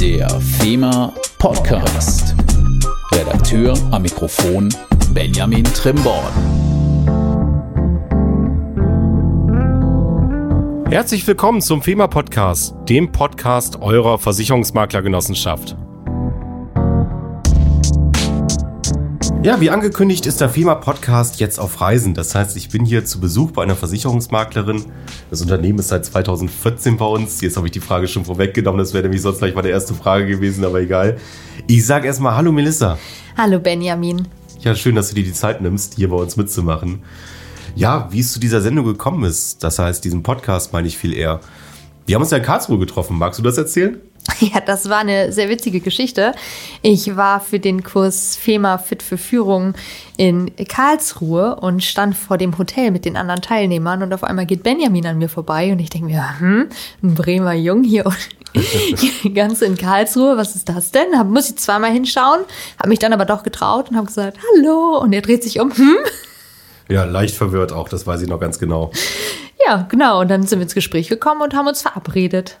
Der FEMA Podcast. Redakteur am Mikrofon Benjamin Trimborn. Herzlich willkommen zum FEMA Podcast, dem Podcast eurer Versicherungsmaklergenossenschaft. Ja, wie angekündigt ist der FEMA Podcast jetzt auf Reisen. Das heißt, ich bin hier zu Besuch bei einer Versicherungsmaklerin. Das Unternehmen ist seit 2014 bei uns. Jetzt habe ich die Frage schon vorweggenommen. Das wäre nämlich sonst gleich mal die erste Frage gewesen, aber egal. Ich sage erstmal Hallo Melissa. Hallo Benjamin. Ja, schön, dass du dir die Zeit nimmst, hier bei uns mitzumachen. Ja, wie es zu dieser Sendung gekommen ist, das heißt, diesen Podcast meine ich viel eher. Wir haben uns ja in Karlsruhe getroffen. Magst du das erzählen? Ja, das war eine sehr witzige Geschichte. Ich war für den Kurs FEMA Fit für Führung in Karlsruhe und stand vor dem Hotel mit den anderen Teilnehmern und auf einmal geht Benjamin an mir vorbei und ich denke mir, hm, ein Bremer Jung hier ganz in Karlsruhe, was ist das denn? Hab, muss ich zweimal hinschauen, habe mich dann aber doch getraut und habe gesagt, hallo und er dreht sich um, hm? Ja, leicht verwirrt auch, das weiß ich noch ganz genau. Ja, genau. Und dann sind wir ins Gespräch gekommen und haben uns verabredet.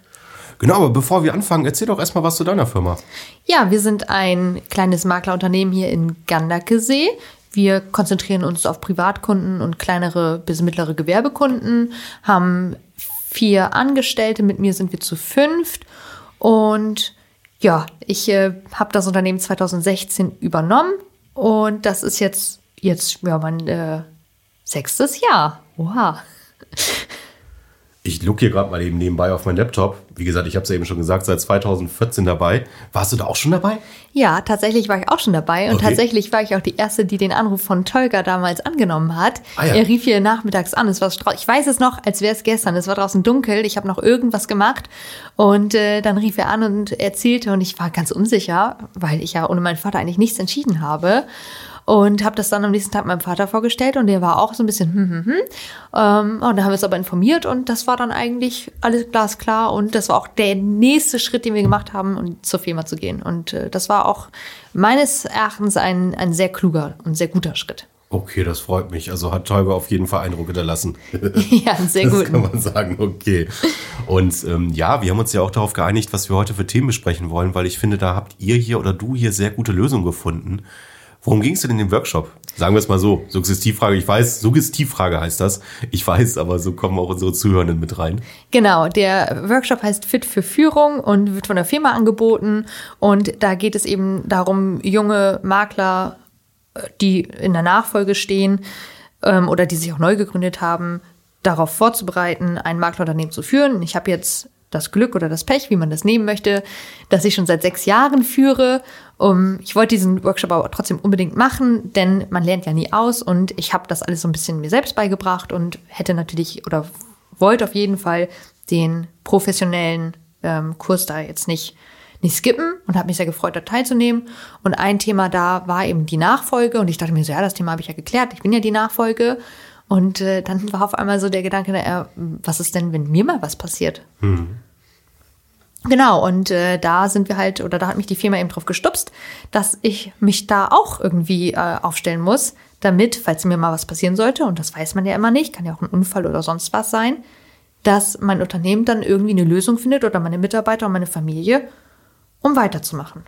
Genau, aber bevor wir anfangen, erzähl doch erstmal was zu deiner Firma. Ja, wir sind ein kleines Maklerunternehmen hier in Gandakesee. Wir konzentrieren uns auf Privatkunden und kleinere bis mittlere Gewerbekunden, haben vier Angestellte, mit mir sind wir zu fünft und ja, ich äh, habe das Unternehmen 2016 übernommen und das ist jetzt, jetzt ja, mein äh, sechstes Jahr. Wow. Ich look hier gerade mal eben nebenbei auf meinen Laptop. Wie gesagt, ich habe es ja eben schon gesagt, seit 2014 dabei. Warst du da auch schon dabei? Ja, tatsächlich war ich auch schon dabei. Und Okay. tatsächlich war ich auch die Erste, die den Anruf von Tolga damals angenommen hat. Ah ja. Er rief hier nachmittags an. Es war ich weiß es noch, als wäre es gestern. Es war draußen dunkel. Ich habe noch irgendwas gemacht. Und äh, dann rief er an und erzählte. Und ich war ganz unsicher, weil ich ja ohne meinen Vater eigentlich nichts entschieden habe. Und habe das dann am nächsten Tag meinem Vater vorgestellt und der war auch so ein bisschen hm, hm, hm. Ähm, und da haben wir uns aber informiert und das war dann eigentlich alles glasklar und das war auch der nächste Schritt, den wir gemacht haben, um zur Firma zu gehen. Und äh, das war auch meines Erachtens ein, ein sehr kluger und sehr guter Schritt. Okay, das freut mich. Also hat Tolga auf jeden Fall Eindruck hinterlassen. ja, sehr Das gut. kann man sagen, okay. Und ähm, ja, wir haben uns ja auch darauf geeinigt, was wir heute für Themen besprechen wollen, weil ich finde, da habt ihr hier oder du hier sehr gute Lösungen gefunden. Worum ging es denn in dem Workshop? Sagen wir es mal so, Suggestivfrage, ich weiß, Suggestivfrage heißt das. Ich weiß, aber so kommen auch unsere Zuhörenden mit rein. Genau, der Workshop heißt Fit für Führung und wird von der Firma angeboten. Und da geht es eben darum, junge Makler, äh, die in der Nachfolge stehen ähm, oder die sich auch neu gegründet haben, darauf vorzubereiten, ein Maklerunternehmen zu führen. Ich habe jetzt das Glück oder das Pech, wie man das nehmen möchte, dass ich schon seit sechs Jahren führe. Um, ich wollte diesen Workshop aber trotzdem unbedingt machen, denn man lernt ja nie aus und ich habe das alles so ein bisschen mir selbst beigebracht und hätte natürlich oder wollte auf jeden Fall den professionellen ähm, Kurs da jetzt nicht nicht skippen und habe mich sehr gefreut, da teilzunehmen. Und ein Thema da war eben die Nachfolge. Und ich dachte mir so, ja, das Thema habe ich ja geklärt. Ich bin ja die Nachfolge. Und äh, dann war auf einmal so der Gedanke, na, äh, was ist denn, wenn mir mal was passiert? Genau, und äh, da sind wir halt, oder da hat mich die Firma eben drauf gestupst, dass ich mich da auch irgendwie äh, aufstellen muss, damit, falls mir mal was passieren sollte, und das weiß man ja immer nicht, kann ja auch ein Unfall oder sonst was sein, dass mein Unternehmen dann irgendwie eine Lösung findet oder meine Mitarbeiter und meine Familie, um weiterzumachen.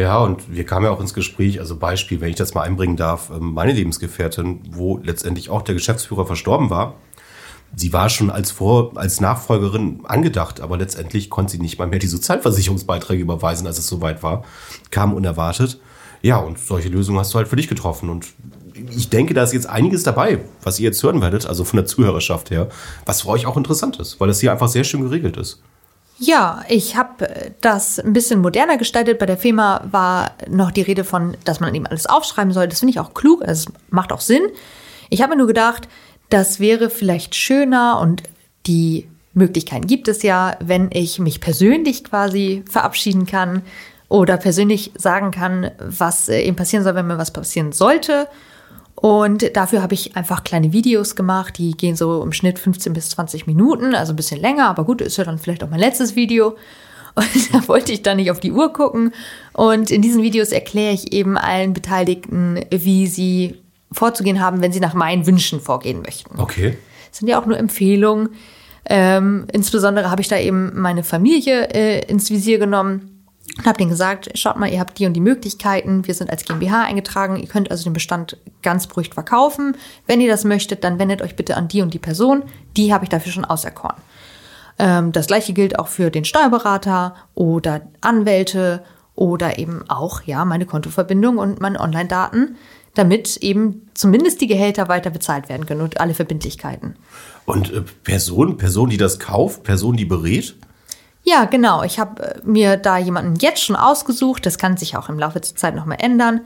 Ja, und wir kamen ja auch ins Gespräch, also Beispiel, wenn ich das mal einbringen darf, ähm, meine Lebensgefährtin, wo letztendlich auch der Geschäftsführer verstorben war. Sie war schon als Vor als Nachfolgerin angedacht, aber letztendlich konnte sie nicht mal mehr die Sozialversicherungsbeiträge überweisen, als es soweit war. Kam unerwartet. Ja, und solche Lösungen hast du halt für dich getroffen. Und ich denke, da ist jetzt einiges dabei, was ihr jetzt hören werdet, also von der Zuhörerschaft her, was für euch auch interessant ist, weil das hier einfach sehr schön geregelt ist. Ja, ich habe das ein bisschen moderner gestaltet. Bei der FEMA war noch die Rede von, dass man eben alles aufschreiben soll. Das finde ich auch klug, also es macht auch Sinn. Ich habe nur gedacht, das wäre vielleicht schöner und die Möglichkeiten gibt es ja, wenn ich mich persönlich quasi verabschieden kann oder persönlich sagen kann, was äh, eben passieren soll, wenn mir was passieren sollte. Und dafür habe ich einfach kleine Videos gemacht, die gehen so im Schnitt 15 bis 20 Minuten, also ein bisschen länger, aber gut, ist ja dann vielleicht auch mein letztes Video. Und da wollte ich dann nicht auf die Uhr gucken. Und in diesen Videos erkläre ich eben allen Beteiligten, wie sie vorzugehen haben, wenn sie nach meinen Wünschen vorgehen möchten. Okay. Das sind ja auch nur Empfehlungen. Ähm, insbesondere habe ich da eben meine Familie äh, ins Visier genommen. Und habe denen gesagt, schaut mal, ihr habt die und die Möglichkeiten, wir sind als GmbH eingetragen, ihr könnt also den Bestand ganz beruhigt verkaufen. Wenn ihr das möchtet, dann wendet euch bitte an die und die Person, die habe ich dafür schon auserkoren. Ähm, das gleiche gilt auch für den Steuerberater oder Anwälte oder eben auch ja meine Kontoverbindung und meine Online-Daten, damit eben zumindest die Gehälter weiter bezahlt werden können und alle Verbindlichkeiten. Und äh, Person, Person, die das kauft, Person, die berät? Ja, genau. Ich habe äh, mir da jemanden jetzt schon ausgesucht, das kann sich auch im Laufe der Zeit nochmal ändern,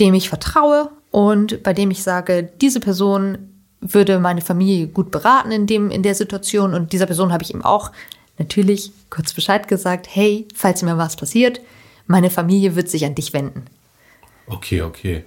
dem ich vertraue und bei dem ich sage, diese Person würde meine Familie gut beraten in, dem, in der Situation. Und dieser Person habe ich ihm auch natürlich kurz Bescheid gesagt, hey, falls mir was passiert, meine Familie wird sich an dich wenden. Okay, okay.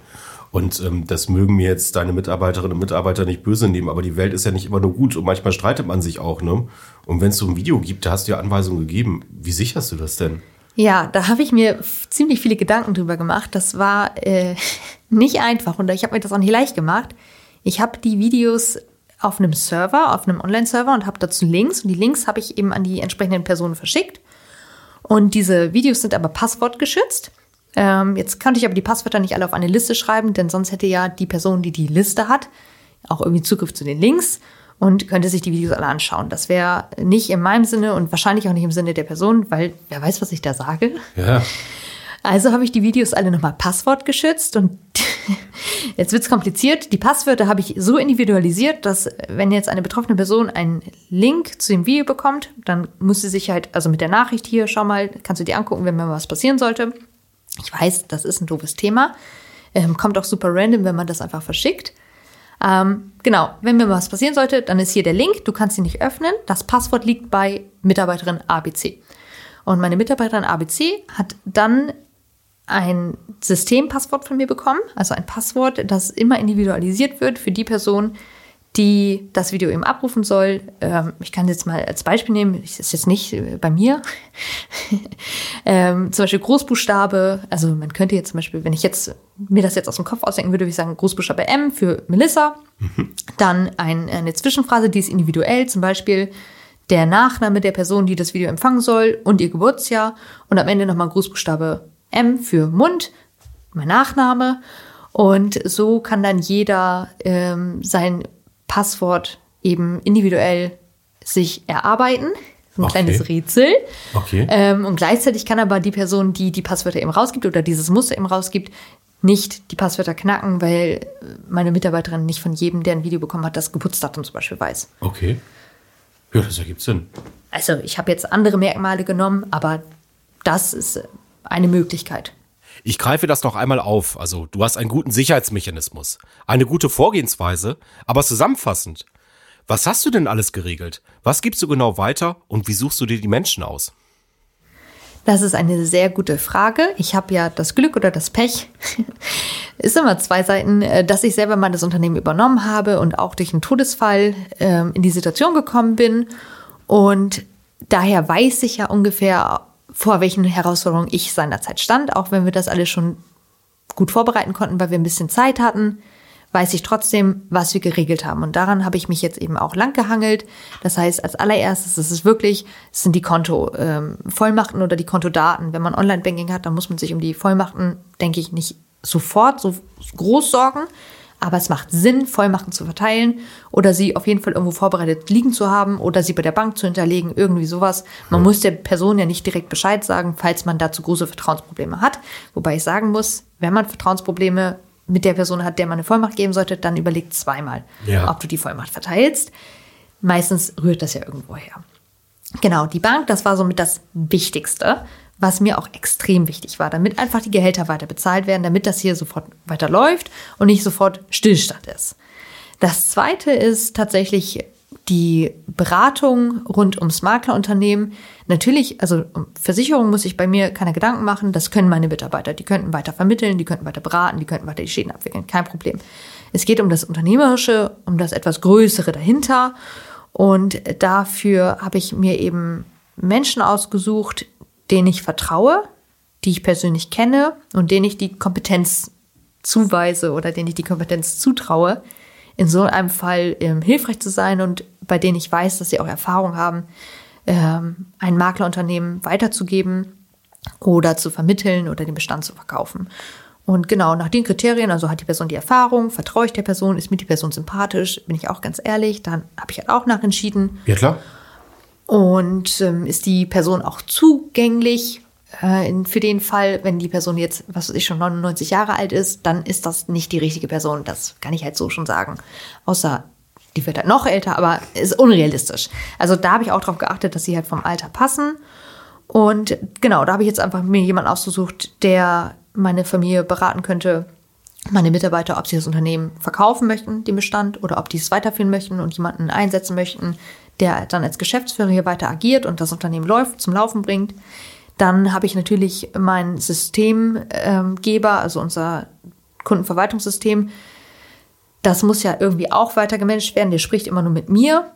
Und ähm, das mögen mir jetzt deine Mitarbeiterinnen und Mitarbeiter nicht böse nehmen, aber die Welt ist ja nicht immer nur gut und manchmal streitet man sich auch, ne? Und wenn es so ein Video gibt, da hast du ja Anweisungen gegeben. Wie sicherst du das denn? Ja, da habe ich mir ziemlich viele Gedanken drüber gemacht. Das war äh, nicht einfach und ich habe mir das auch nicht leicht gemacht. Ich habe die Videos auf einem Server, auf einem Online-Server und habe dazu Links und die Links habe ich eben an die entsprechenden Personen verschickt. Und diese Videos sind aber passwortgeschützt. Ähm, jetzt könnte ich aber die Passwörter nicht alle auf eine Liste schreiben, denn sonst hätte ja die Person, die die Liste hat, auch irgendwie Zugriff zu den Links und könnte sich die Videos alle anschauen. Das wäre nicht in meinem Sinne und wahrscheinlich auch nicht im Sinne der Person, weil wer weiß, was ich da sage. Ja. Also habe ich die Videos alle nochmal passwortgeschützt und jetzt wird's kompliziert. Die Passwörter habe ich so individualisiert, dass wenn jetzt eine betroffene Person einen Link zu dem Video bekommt, dann muss sie sich halt, also mit der Nachricht hier, schau mal, kannst du dir angucken, wenn mir was passieren sollte. Ich weiß, das ist ein doofes Thema. Ähm, kommt auch super random, wenn man das einfach verschickt. Ähm, genau, wenn mir was passieren sollte, dann ist hier der Link. Du kannst ihn nicht öffnen. Das Passwort liegt bei Mitarbeiterin ABC. Und meine Mitarbeiterin ABC hat dann ein Systempasswort von mir bekommen, also ein Passwort, das immer individualisiert wird für die Person, die das Video eben abrufen soll. Ähm, ich kann jetzt mal als Beispiel nehmen, das ist jetzt nicht äh, bei mir. ähm, zum Beispiel Großbuchstabe, also man könnte jetzt zum Beispiel, wenn ich jetzt mir das jetzt aus dem Kopf ausdenken würde, würde ich sagen Großbuchstabe M für Melissa. Mhm. Dann ein, eine Zwischenphrase, die ist individuell, zum Beispiel der Nachname der Person, die das Video empfangen soll und ihr Geburtsjahr. Und am Ende nochmal Großbuchstabe M für Mund, mein Nachname. Und so kann dann jeder ähm, sein Passwort eben individuell sich erarbeiten. Ein okay. kleines Rätsel. Okay. Ähm, und gleichzeitig kann aber die Person, die die Passwörter eben rausgibt oder dieses Muster eben rausgibt, nicht die Passwörter knacken, weil meine Mitarbeiterin nicht von jedem, der ein Video bekommen hat, das Geburtsdatum zum Beispiel weiß. Okay. Ja, das ergibt Sinn. Also ich habe jetzt andere Merkmale genommen, aber das ist eine Möglichkeit. Ich greife das noch einmal auf. Also, du hast einen guten Sicherheitsmechanismus, eine gute Vorgehensweise, aber zusammenfassend. Was hast du denn alles geregelt? Was gibst du genau weiter und wie suchst du dir die Menschen aus? Das ist eine sehr gute Frage. Ich habe ja das Glück oder das Pech, ist immer zwei Seiten, äh, dass ich selber mal das Unternehmen übernommen habe und auch durch einen Todesfall ähm, in die Situation gekommen bin. Und daher weiß ich ja ungefähr, vor welchen Herausforderungen ich seinerzeit stand, auch wenn wir das alles schon gut vorbereiten konnten, weil wir ein bisschen Zeit hatten, weiß ich trotzdem, was wir geregelt haben. Und daran habe ich mich jetzt eben auch lang gehangelt. Das heißt, als allererstes ist es wirklich, es sind die Konto-Vollmachten ähm, oder die Kontodaten. Wenn man Online-Banking hat, dann muss man sich um die Vollmachten, denke ich, nicht sofort so groß sorgen. Aber es macht Sinn, Vollmachten zu verteilen oder sie auf jeden Fall irgendwo vorbereitet liegen zu haben oder sie bei der Bank zu hinterlegen, irgendwie sowas. Man muss der Person ja nicht direkt Bescheid sagen, falls man dazu große Vertrauensprobleme hat. Wobei ich sagen muss, wenn man Vertrauensprobleme mit der Person hat, der man eine Vollmacht geben sollte, dann überlegt zweimal, ja. ob du die Vollmacht verteilst. Meistens rührt das ja irgendwo her. Genau, die Bank, das war somit das Wichtigste was mir auch extrem wichtig war, damit einfach die Gehälter weiter bezahlt werden, damit das hier sofort weiter läuft und nicht sofort Stillstand ist. Das zweite ist tatsächlich die Beratung rund ums Maklerunternehmen. Natürlich, also um Versicherung muss ich bei mir keine Gedanken machen. Das können meine Mitarbeiter. Die könnten weiter vermitteln, die könnten weiter beraten, die könnten weiter die Schäden abwickeln. Kein Problem. Es geht um das Unternehmerische, um das etwas Größere dahinter. Und dafür habe ich mir eben Menschen ausgesucht, denen ich vertraue, die ich persönlich kenne und denen ich die Kompetenz zuweise oder denen ich die Kompetenz zutraue, in so einem Fall ähm, hilfreich zu sein und bei denen ich weiß, dass sie auch Erfahrung haben, ähm, ein Maklerunternehmen weiterzugeben. oder zu vermitteln oder den Bestand zu verkaufen. Und genau nach den Kriterien, also hat die Person die Erfahrung, vertraue ich der Person, ist mir die Person sympathisch, bin ich auch ganz ehrlich, dann habe ich halt auch nachentschieden. Ja, klar. Und ähm, ist die Person auch zugänglich? Äh, für den Fall, wenn die Person jetzt, was weiß ich, schon 99 Jahre alt ist, dann ist das nicht die richtige Person. Das kann ich halt so schon sagen. Außer die wird halt noch älter, aber ist unrealistisch. Also da habe ich auch darauf geachtet, dass sie halt vom Alter passen. Und genau, da habe ich jetzt einfach mir jemanden ausgesucht, der meine Familie beraten könnte, meine Mitarbeiter, ob sie das Unternehmen verkaufen möchten, den Bestand, oder ob die es weiterführen möchten und jemanden einsetzen möchten, der dann als Geschäftsführer hier weiter agiert und das Unternehmen läuft, zum Laufen bringt. Dann habe ich natürlich meinen Systemgeber, also unser Kundenverwaltungssystem. Das muss ja irgendwie auch weiter gemanagt werden. Der spricht immer nur mit mir.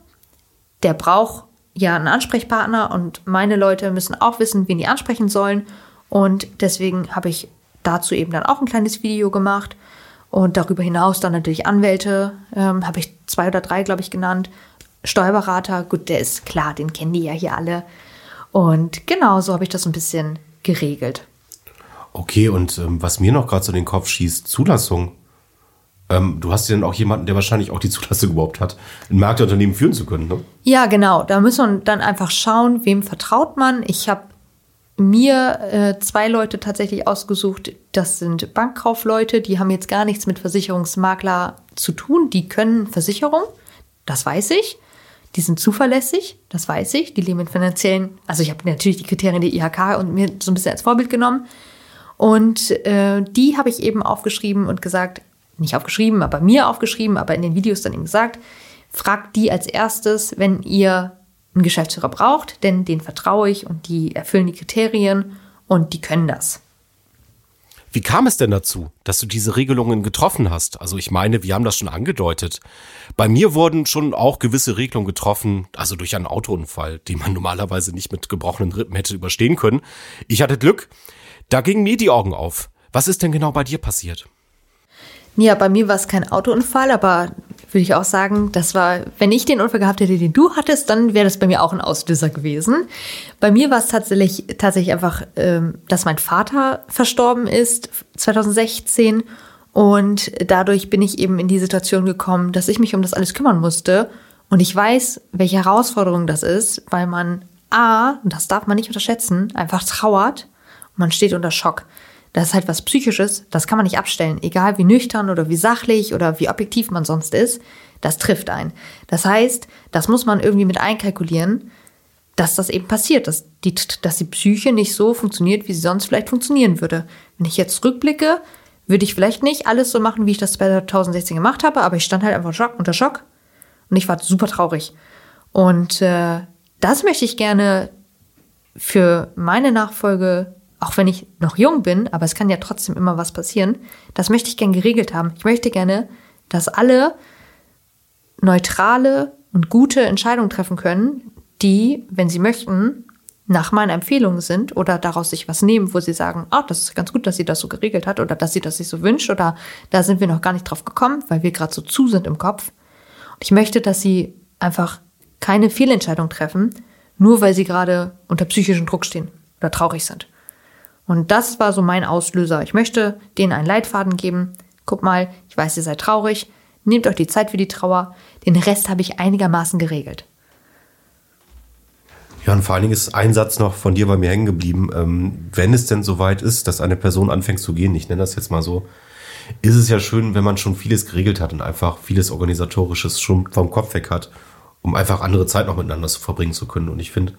Der braucht ja einen Ansprechpartner und meine Leute müssen auch wissen, wen die ansprechen sollen. Und deswegen habe ich dazu eben dann auch ein kleines Video gemacht. Und darüber hinaus dann natürlich Anwälte, ähm, habe ich zwei oder drei, glaube ich, genannt. Steuerberater, gut, der ist klar, den kennen die ja hier alle. Und genau so habe ich das ein bisschen geregelt. Okay, und ähm, was mir noch gerade so in den Kopf schießt, Zulassung. Ähm, du hast ja dann auch jemanden, der wahrscheinlich auch die Zulassung überhaupt hat, ein Marktunternehmen führen zu können, ne? Ja, genau. Da muss man dann einfach schauen, wem vertraut man. Ich habe mir äh, zwei Leute tatsächlich ausgesucht. Das sind Bankkaufleute, die haben jetzt gar nichts mit Versicherungsmakler zu tun. Die können Versicherung, das weiß ich. Die sind zuverlässig, das weiß ich. Die leben in finanziellen, also ich habe natürlich die Kriterien der IHK und mir so ein bisschen als Vorbild genommen. Und äh, die habe ich eben aufgeschrieben und gesagt, nicht aufgeschrieben, aber mir aufgeschrieben, aber in den Videos dann eben gesagt, fragt die als erstes, wenn ihr einen Geschäftsführer braucht, denn den vertraue ich und die erfüllen die Kriterien und die können das. Wie kam es denn dazu, dass du diese Regelungen getroffen hast? Also ich meine, wir haben das schon angedeutet. Bei mir wurden schon auch gewisse Regelungen getroffen, also durch einen Autounfall, den man normalerweise nicht mit gebrochenen Rippen hätte überstehen können. Ich hatte Glück. Da gingen mir die Augen auf. Was ist denn genau bei dir passiert? Ja, bei mir war es kein Autounfall, aber würde ich auch sagen, das war, wenn ich den Unfall gehabt hätte, den du hattest, dann wäre das bei mir auch ein Auslöser gewesen. Bei mir war es tatsächlich, tatsächlich einfach, ähm, dass mein Vater verstorben ist 2016 und dadurch bin ich eben in die Situation gekommen, dass ich mich um das alles kümmern musste. Und ich weiß, welche Herausforderung das ist, weil man A, und das darf man nicht unterschätzen, einfach trauert und man steht unter Schock. Das ist halt was Psychisches, das kann man nicht abstellen, egal wie nüchtern oder wie sachlich oder wie objektiv man sonst ist, das trifft ein. Das heißt, das muss man irgendwie mit einkalkulieren, dass das eben passiert, dass die, dass die Psyche nicht so funktioniert, wie sie sonst vielleicht funktionieren würde. Wenn ich jetzt rückblicke, würde ich vielleicht nicht alles so machen, wie ich das 2016 gemacht habe, aber ich stand halt einfach unter Schock und ich war super traurig. Und äh, das möchte ich gerne für meine Nachfolge auch wenn ich noch jung bin, aber es kann ja trotzdem immer was passieren, das möchte ich gerne geregelt haben. Ich möchte gerne, dass alle neutrale und gute Entscheidungen treffen können, die, wenn sie möchten, nach meiner Empfehlung sind oder daraus sich was nehmen, wo sie sagen, ah, das ist ganz gut, dass sie das so geregelt hat oder dass sie das sich so wünscht oder da sind wir noch gar nicht drauf gekommen, weil wir gerade so zu sind im Kopf. Und ich möchte, dass sie einfach keine Fehlentscheidung treffen, nur weil sie gerade unter psychischem Druck stehen oder traurig sind. Und das war so mein Auslöser. Ich möchte denen einen Leitfaden geben. Guck mal, ich weiß, ihr seid traurig. Nehmt euch die Zeit für die Trauer. Den Rest habe ich einigermaßen geregelt. Ja, und vor allen Dingen ist ein Satz noch von dir bei mir hängen geblieben. Ähm, wenn es denn soweit ist, dass eine Person anfängt zu gehen, ich nenne das jetzt mal so, ist es ja schön, wenn man schon vieles geregelt hat und einfach vieles Organisatorisches schon vom Kopf weg hat, um einfach andere Zeit noch miteinander zu verbringen zu können. Und ich finde,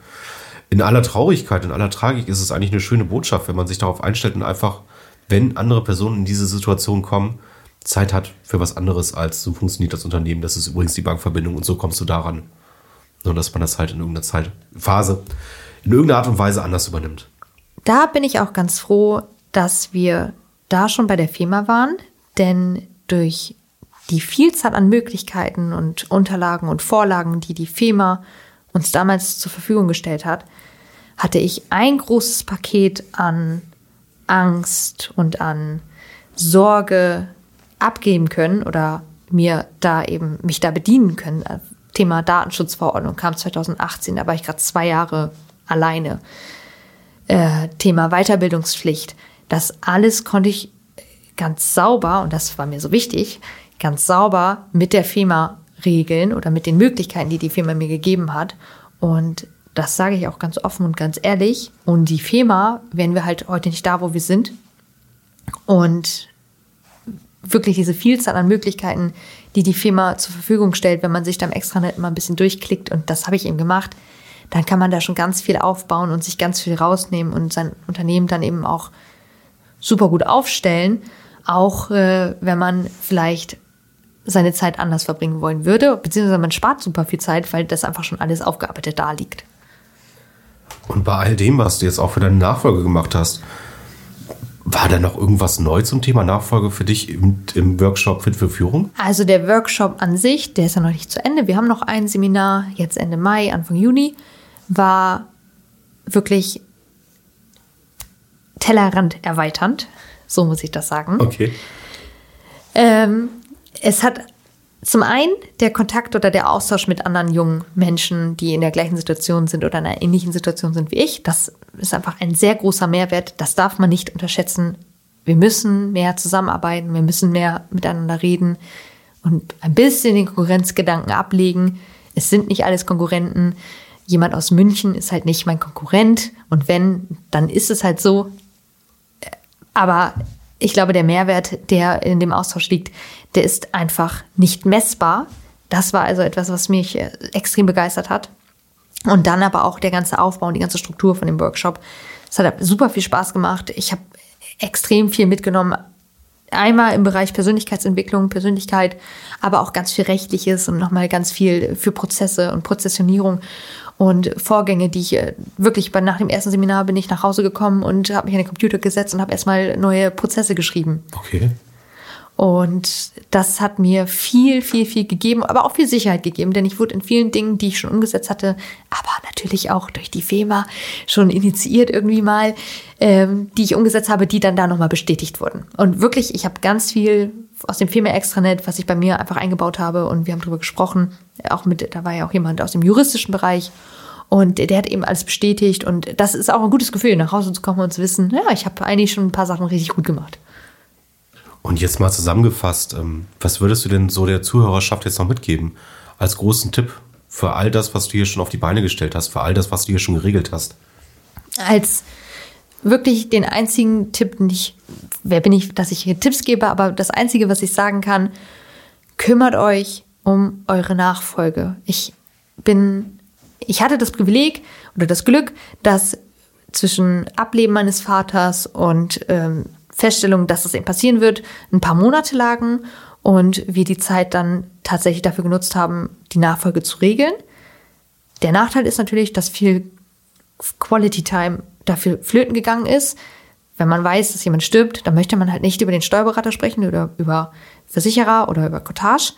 in aller Traurigkeit, in aller Tragik ist es eigentlich eine schöne Botschaft, wenn man sich darauf einstellt und einfach, wenn andere Personen in diese Situation kommen, Zeit hat für was anderes als so funktioniert das Unternehmen, das ist übrigens die Bankverbindung und so kommst du daran. Nur, dass man das halt in irgendeiner Zeitphase in irgendeiner Art und Weise anders übernimmt. Da bin ich auch ganz froh, dass wir da schon bei der Firma waren, denn durch die Vielzahl an Möglichkeiten und Unterlagen und Vorlagen, die die FEMA uns damals zur Verfügung gestellt hat, hatte ich ein großes Paket an Angst und an Sorge abgeben können oder mir da eben mich da bedienen können. Thema Datenschutzverordnung kam 2018, da war ich gerade zwei Jahre alleine. äh, Thema Weiterbildungspflicht. Das alles konnte ich ganz sauber, und das war mir so wichtig, ganz sauber mit der FEMA regeln oder mit den Möglichkeiten, die die Firma mir gegeben hat. Und das sage ich auch ganz offen und ganz ehrlich. Und die FEMA wären wir halt heute nicht da, wo wir sind. Und wirklich diese Vielzahl an Möglichkeiten, die die Firma zur Verfügung stellt, wenn man sich da im Extranet mal ein bisschen durchklickt, und das habe ich eben gemacht, dann kann man da schon ganz viel aufbauen und sich ganz viel rausnehmen und sein Unternehmen dann eben auch super gut aufstellen, auch äh, wenn man vielleicht seine Zeit anders verbringen wollen würde, beziehungsweise man spart super viel Zeit, weil das einfach schon alles aufgearbeitet da liegt. Und bei all dem, was du jetzt auch für deine Nachfolge gemacht hast, war da noch irgendwas neu zum Thema Nachfolge für dich im, im, Workshop Fit für Führung? Also der Workshop an sich, der ist ja noch nicht zu Ende. Wir haben noch ein Seminar jetzt Ende Mai, Anfang Juni, war wirklich Tellerrand erweiternd. So muss ich das sagen. Okay. Ähm, es hat zum einen der Kontakt oder der Austausch mit anderen jungen Menschen, die in der gleichen Situation sind oder in einer ähnlichen Situation sind wie ich. Das ist einfach ein sehr großer Mehrwert. Das darf man nicht unterschätzen. Wir müssen mehr zusammenarbeiten, wir müssen mehr miteinander reden und ein bisschen den Konkurrenzgedanken ablegen. Es sind nicht alles Konkurrenten. Jemand aus München ist halt nicht mein Konkurrent und wenn, dann ist es halt so. Aber ich glaube, der Mehrwert, der in dem Austausch liegt, der ist einfach nicht messbar. Das war also etwas, was mich äh, extrem begeistert hat. Und dann aber auch der ganze Aufbau und die ganze Struktur von dem Workshop. Es hat super viel Spaß gemacht. Ich habe extrem viel mitgenommen. Einmal im Bereich Persönlichkeitsentwicklung, Persönlichkeit, aber auch ganz viel Rechtliches und nochmal ganz viel für Prozesse und Prozessionierung und Vorgänge, die ich äh, wirklich nach dem ersten Seminar bin ich nach Hause gekommen und habe mich an den Computer gesetzt und habe erstmal neue Prozesse geschrieben. Okay. Und das hat mir viel, viel, viel gegeben, aber auch viel Sicherheit gegeben, denn ich wurde in vielen Dingen, die ich schon umgesetzt hatte, aber natürlich auch durch die FEMA schon initiiert irgendwie mal, ähm, die ich umgesetzt habe, die dann da nochmal bestätigt wurden. Und wirklich, ich habe ganz viel aus dem FEMA Extranet, was ich bei mir einfach eingebaut habe und wir haben darüber gesprochen, auch mit, da war ja auch jemand aus dem juristischen Bereich und der hat eben alles bestätigt und das ist auch ein gutes Gefühl, nach Hause zu kommen und zu wissen, ja, ich habe eigentlich schon ein paar Sachen richtig gut gemacht. Und jetzt mal zusammengefasst, ähm, was würdest du denn so der Zuhörerschaft jetzt noch mitgeben als großen Tipp für all das, was du hier schon auf die Beine gestellt hast, für all das, was du hier schon geregelt hast? Als wirklich den einzigen Tipp, nicht, wer bin ich, dass ich hier Tipps gebe, aber das einzige, was ich sagen kann, kümmert euch um eure Nachfolge. Ich bin, ich hatte das Privileg oder das Glück, dass zwischen Ableben meines Vaters und ähm, Feststellung, dass das eben passieren wird, ein paar Monate lagen und wir die Zeit dann tatsächlich dafür genutzt haben, die Nachfolge zu regeln. Der Nachteil ist natürlich, dass viel Quality Time dafür flöten gegangen ist. Wenn man weiß, dass jemand stirbt, dann möchte man halt nicht über den Steuerberater sprechen oder über Versicherer oder über Cottage.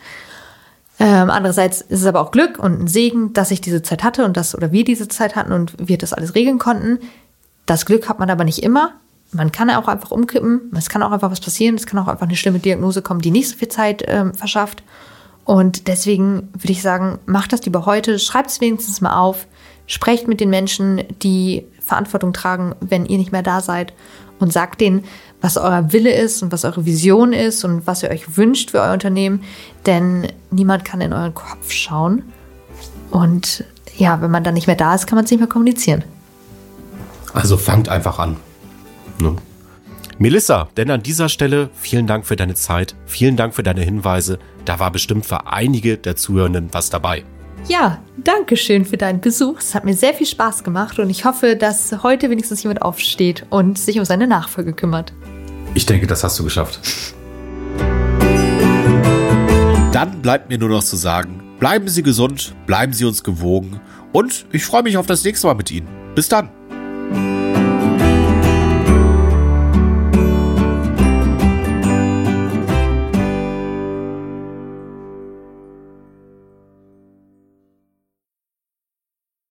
Ähm, andererseits ist es aber auch Glück und ein Segen, dass ich diese Zeit hatte und das oder wir diese Zeit hatten und wir das alles regeln konnten. Das Glück hat man aber nicht immer man kann auch einfach umkippen, es kann auch einfach was passieren, es kann auch einfach eine schlimme Diagnose kommen, die nicht so viel Zeit ähm, verschafft. Und deswegen würde ich sagen, macht das lieber heute, schreibt es wenigstens mal auf, sprecht mit den Menschen, die Verantwortung tragen, wenn ihr nicht mehr da seid und sagt denen, was euer Wille ist und was eure Vision ist und was ihr euch wünscht für euer Unternehmen, denn niemand kann in euren Kopf schauen. Und ja, wenn man dann nicht mehr da ist, kann man es nicht mehr kommunizieren. Also fangt einfach an. Ne? Melissa, denn an dieser Stelle vielen Dank für deine Zeit, vielen Dank für deine Hinweise. Da war bestimmt für einige der Zuhörenden was dabei. Ja, danke schön für deinen Besuch. Es hat mir sehr viel Spaß gemacht und ich hoffe, dass heute wenigstens jemand aufsteht und sich um seine Nachfolge kümmert. Ich denke, das hast du geschafft. Dann bleibt mir nur noch zu sagen, bleiben Sie gesund, bleiben Sie uns gewogen und ich freue mich auf das nächste Mal mit Ihnen. Bis dann.